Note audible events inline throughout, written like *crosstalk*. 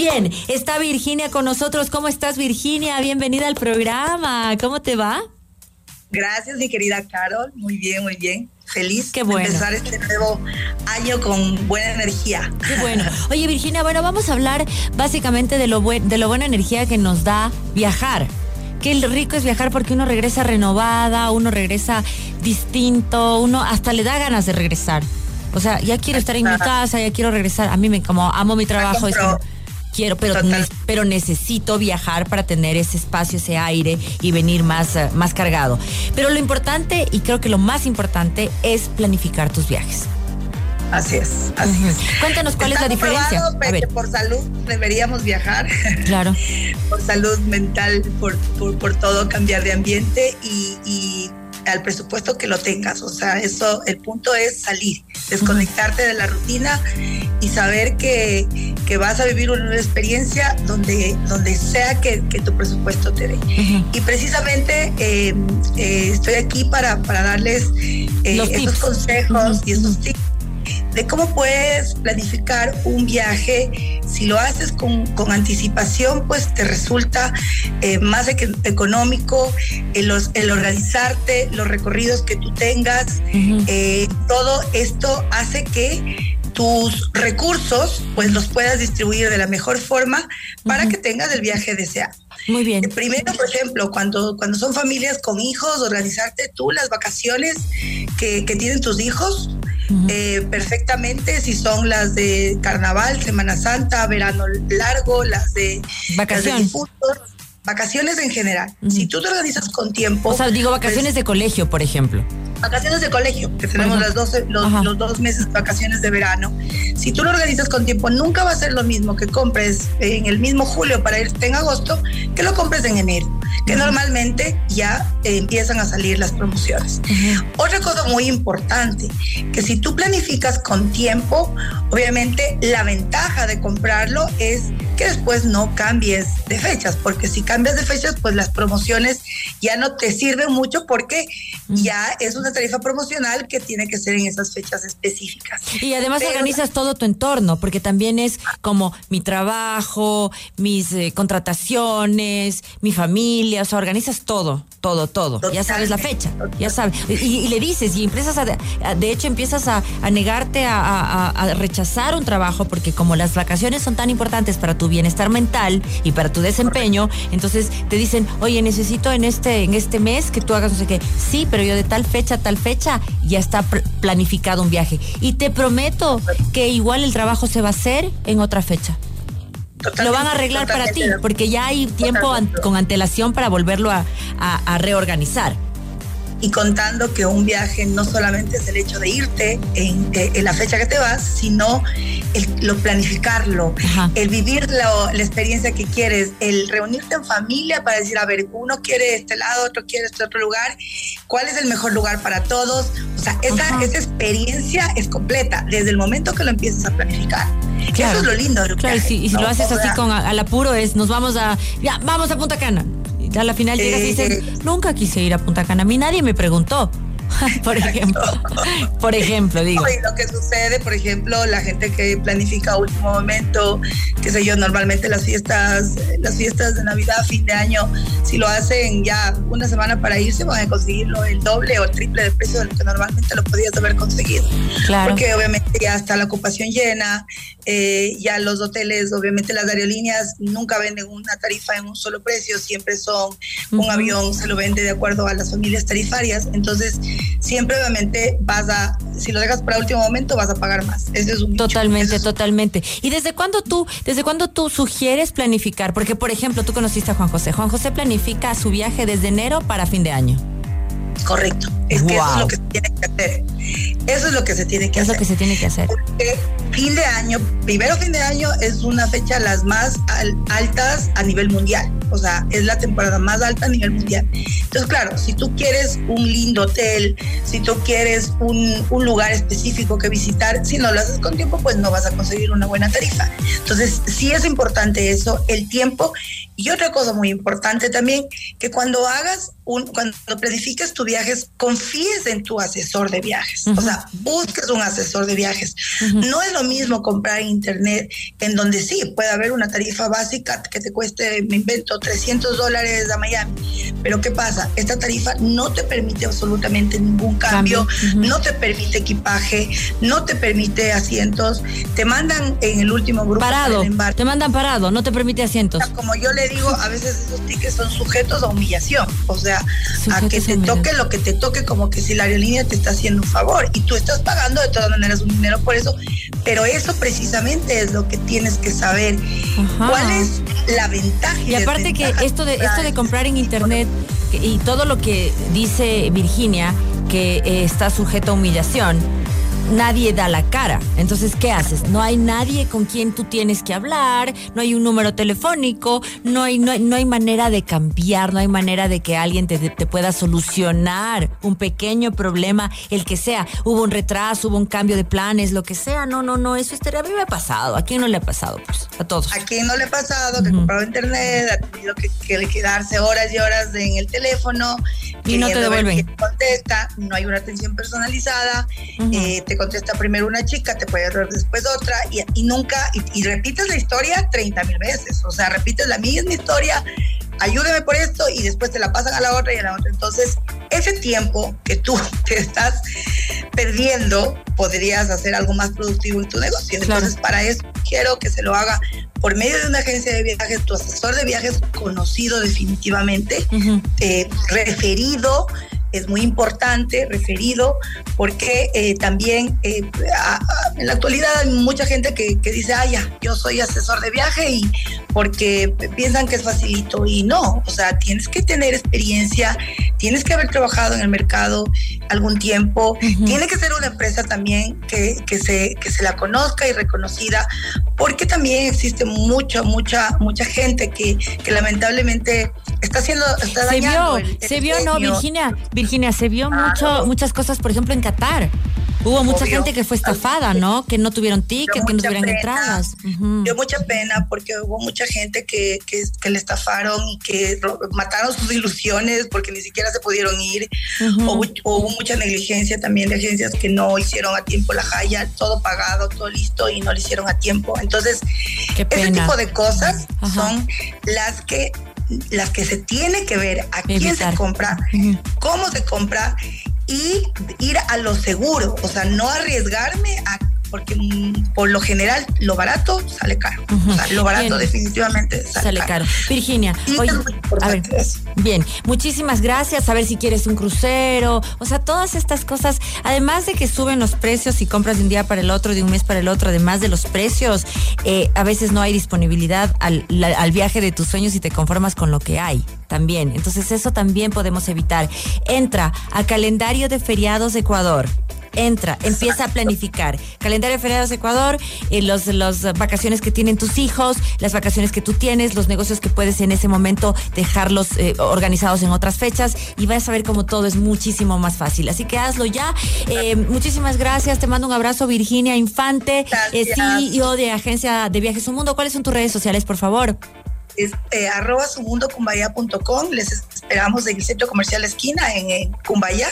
Bien, está Virginia con nosotros. ¿Cómo estás, Virginia? Bienvenida al programa. ¿Cómo te va? Gracias, mi querida Carol. Muy bien, muy bien. Feliz Qué bueno. de empezar este nuevo año con buena energía. Qué *laughs* bueno. Oye, Virginia, bueno, vamos a hablar básicamente de lo, buen, de lo buena energía que nos da viajar. Qué rico es viajar porque uno regresa renovada, uno regresa distinto, uno hasta le da ganas de regresar. O sea, ya quiero estar en mi casa, ya quiero regresar. A mí me como amo mi trabajo, es como, quiero, pero, ne- pero necesito viajar para tener ese espacio, ese aire y venir más, eh, más cargado. Pero lo importante, y creo que lo más importante, es planificar tus viajes. Así es, así es. Cuéntanos cuál es la diferencia. A pues, por salud deberíamos viajar, claro. *laughs* por salud mental, por, por, por todo, cambiar de ambiente y, y al presupuesto que lo tengas. O sea, eso, el punto es salir, desconectarte de la rutina y saber que, que vas a vivir una experiencia donde, donde sea que, que tu presupuesto te dé. Y precisamente eh, eh, estoy aquí para, para darles eh, tips. consejos y estos ujú. tips de cómo puedes planificar un viaje. Si lo haces con, con anticipación, pues te resulta eh, más eco- económico el, los- el organizarte, los recorridos que tú tengas. Ujú. Eh, todo esto hace que tus recursos pues los puedas distribuir de la mejor forma para Ujú. que tengas el viaje deseado. Muy bien. Eh, Primero, por ejemplo, cuando, cuando son familias con hijos, organizarte tú las vacaciones que, que tienen tus hijos Eh, perfectamente, si son las de carnaval, Semana Santa, verano largo, las de, las de Vacación. difuntos, vacaciones en general. Si tú te organizas con tiempo, O sea, digo vacaciones de colegio, por ejemplo. vacaciones de colegio, que tenemos Ajá. las 12, los, Ajá. los dos meses de vacaciones de verano. Si tú lo organizas con tiempo, nunca va a ser lo mismo que compres en el mismo julio para irte en agosto que lo compres en enero, que normalmente ya eh, empiezan a salir las promociones. Otra cosa muy importante, que si tú planificas con tiempo, obviamente la ventaja de comprarlo es que después no cambies de fechas, porque si cambias de fechas, pues las promociones ya no te sirven mucho porque ya es una tarifa promocional que tiene que ser en esas fechas específicas. Y además Pero- organizas todo tu entorno, porque también es como mi trabajo, mis eh, contrataciones, mi familia, o sea, organizas todo, todo, todo. Ya sabes la fecha, ya sabes. Y, y le dices, y empiezas a, de hecho, empiezas a, a negarte a, a- a- rechazar un trabajo, porque como las vacaciones son tan importantes para tu bienestar mental y para tu desempeño, entonces te dicen, oye, necesito en este, en este mes que tú hagas no sé qué. Sí, pero yo de tal fecha a tal fecha ya está pl- planificado un viaje. Y te prometo que igual el trabajo se va a hacer en otra fecha. Lo van a arreglar para ti, porque ya hay tiempo an- con antelación para volverlo a, a- a reorganizar. y contando que un viaje no solamente es el hecho de irte en, eh, en la fecha que te vas, sino el, lo planificarlo, Ajá. el vivir lo- la experiencia que quieres, el reunirte en familia para decir, a ver, uno quiere este lado, otro quiere este otro lugar, ¿cuál es el mejor lugar para todos? O sea, esa, Ajá. esa experiencia es completa desde el momento que lo empiezas a planificar. Claro. Eso es lo lindo. del Claro, y si, y si ¿no? lo haces así con a- al apuro es, nos vamos a, ya, vamos a Punta Cana. Y a la final llegas y dices, Eh. nunca quise ir a Punta Cana. A mí nadie me preguntó. Por ejemplo, por ejemplo, digo. Y lo que sucede, por ejemplo, la gente que planifica a último momento, qué sé yo, normalmente las fiestas, las fiestas de Navidad, fin de año, si lo hacen ya una semana para irse, van a conseguirlo el doble o el triple de precio de lo que normalmente lo podías haber conseguido. Claro. Porque obviamente ya está la ocupación llena, eh, ya los hoteles, obviamente las aerolíneas nunca venden una tarifa en un solo precio, siempre son un Ujú. avión, se lo vende de acuerdo a las familias tarifarias, entonces siempre obviamente vas a, si lo dejas para último momento, vas a pagar más. Ese es un. Totalmente, es- totalmente. ¿Y desde cuándo tú, desde cuándo tú sugieres planificar? Porque, por ejemplo, tú conociste a Juan José. Juan José planifica su viaje desde enero para fin de año. Correcto. Es que eso es Wow. lo que se tiene que hacer. Eso es lo que se tiene que Es lo hacer. que se tiene que hacer. Porque fin de año, primero fin de año es una fecha las más al- altas a nivel mundial. O sea, es la temporada más alta a nivel mundial. Entonces, claro, si tú quieres un lindo hotel, si tú quieres un, un lugar específico que visitar, si no lo haces con tiempo, pues no vas a conseguir una buena tarifa. Entonces, sí es importante eso, el tiempo. Y otra cosa muy importante también, que cuando hagas un, cuando planifiques tu viajes, confíes en tu asesor de viajes. O sea, busques un asesor de viajes. No es lo mismo comprar en internet, en donde sí puede haber una tarifa básica que te cueste, me invento, 300 dólares a Miami. Pero ¿qué pasa? Esta tarifa no te permite absolutamente ningún cambio, no te permite equipaje, no te permite asientos, te mandan en el último grupo. Parado, te mandan parado, no te permite asientos. Como yo le digo, a veces esos tickets son sujetos a humillación, o sea, a que te toque lo que te toque como que si la aerolínea te está haciendo un favor y tú estás pagando de todas maneras un dinero por eso, pero eso precisamente es lo que tienes que saber. ¿Cuál es la ventaja? Y aparte que esto de esto de comprar en internet y todo lo que dice Virginia que eh, está sujeto a humillación nadie da la cara. Entonces, ¿qué haces? No hay nadie con quien tú tienes que hablar, no hay un número telefónico, no hay, no hay, manera de cambiar, no hay manera de que alguien te, pueda solucionar un pequeño problema, el que sea. Hubo un retraso, hubo un cambio de planes, lo que sea. No, no, no, eso estaría, a mí me ha pasado. ¿A quién no le ha pasado? Pues a todos. ¿A quién no le ha pasado? Que comprado internet, ha tenido que, quedarse horas y horas en el teléfono. Y no te devuelven. contesta, no hay una atención personalizada, eh, te contesta primero una chica, te puede dar después otra y, y nunca, y, repites la historia 30 mil veces, o sea, repites la misma historia, ayúdeme por esto y después te la pasan a la otra y a la otra. Entonces, ese tiempo que tú *laughs* te estás perdiendo, podrías hacer algo más productivo en tu negocio. Entonces, para eso quiero que se lo haga por medio de una agencia de viajes, tu asesor de viajes conocido definitivamente, eh, referido es muy importante, referido, porque eh, también eh, en la actualidad hay mucha gente que, dice, ah, ya, yo soy asesor de viaje y porque piensan que es facilito y no, o sea, tienes que tener experiencia, tienes que haber trabajado en el mercado algún tiempo, tiene que ser una empresa también que, que, se, que se la conozca y reconocida, porque también existe mucha, mucha, mucha gente que, que lamentablemente está haciendo, está se vio, se vio, no, Virginia, Virginia, se vio mucho, muchas cosas, por ejemplo, en Qatar. Hubo mucha gente que fue estafada, ¿no? Que no tuvieron ticket, que no tuvieron entradas. Dio mucha pena porque hubo mucha gente que, que, le estafaron y que mataron sus ilusiones porque ni siquiera se pudieron ir. o, hubo mucha negligencia también de agencias que no hicieron a tiempo la jaya, todo pagado, todo listo y no lo hicieron a tiempo. Entonces, ese tipo de cosas son las que las que se tiene que ver a quién se compra, cómo se compra y ir a lo seguro, o sea, no arriesgarme a porque mm, por lo general lo barato sale caro. o sea, lo barato definitivamente sale, caro. Virginia, a ver, bien, muchísimas gracias. A ver si quieres un crucero, o sea, todas estas cosas, además de que suben los precios y compras de un día para el otro, de un mes para el otro, además de los precios, eh, a veces no hay disponibilidad al, al viaje de tus sueños y te conformas con lo que hay también. Entonces eso también podemos evitar. Entra a calendario de feriados de Ecuador entra, empieza a planificar. Calendario de feriados Ecuador, eh, los, las vacaciones que tienen tus hijos, las vacaciones que tú tienes, los negocios que puedes en ese momento dejarlos eh, organizados en otras fechas y vas a ver cómo todo es muchísimo más fácil. Así que hazlo ya. Eh, muchísimas gracias. Te mando un abrazo, Virginia Infante, CEO de Agencia de Viajes Un Mundo. ¿Cuáles son tus redes sociales, por favor? es eh, arroba sumundocumbaya.com. Les esperamos en el centro comercial Esquina en, Cumbaya.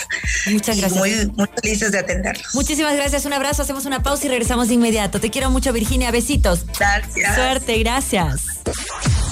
Muchas gracias. Muy, muy felices de atenderlos. Muchísimas gracias. Un abrazo. Hacemos una pausa y regresamos de inmediato. Te quiero mucho, Virginia. Besitos. Gracias. Suerte. Gracias.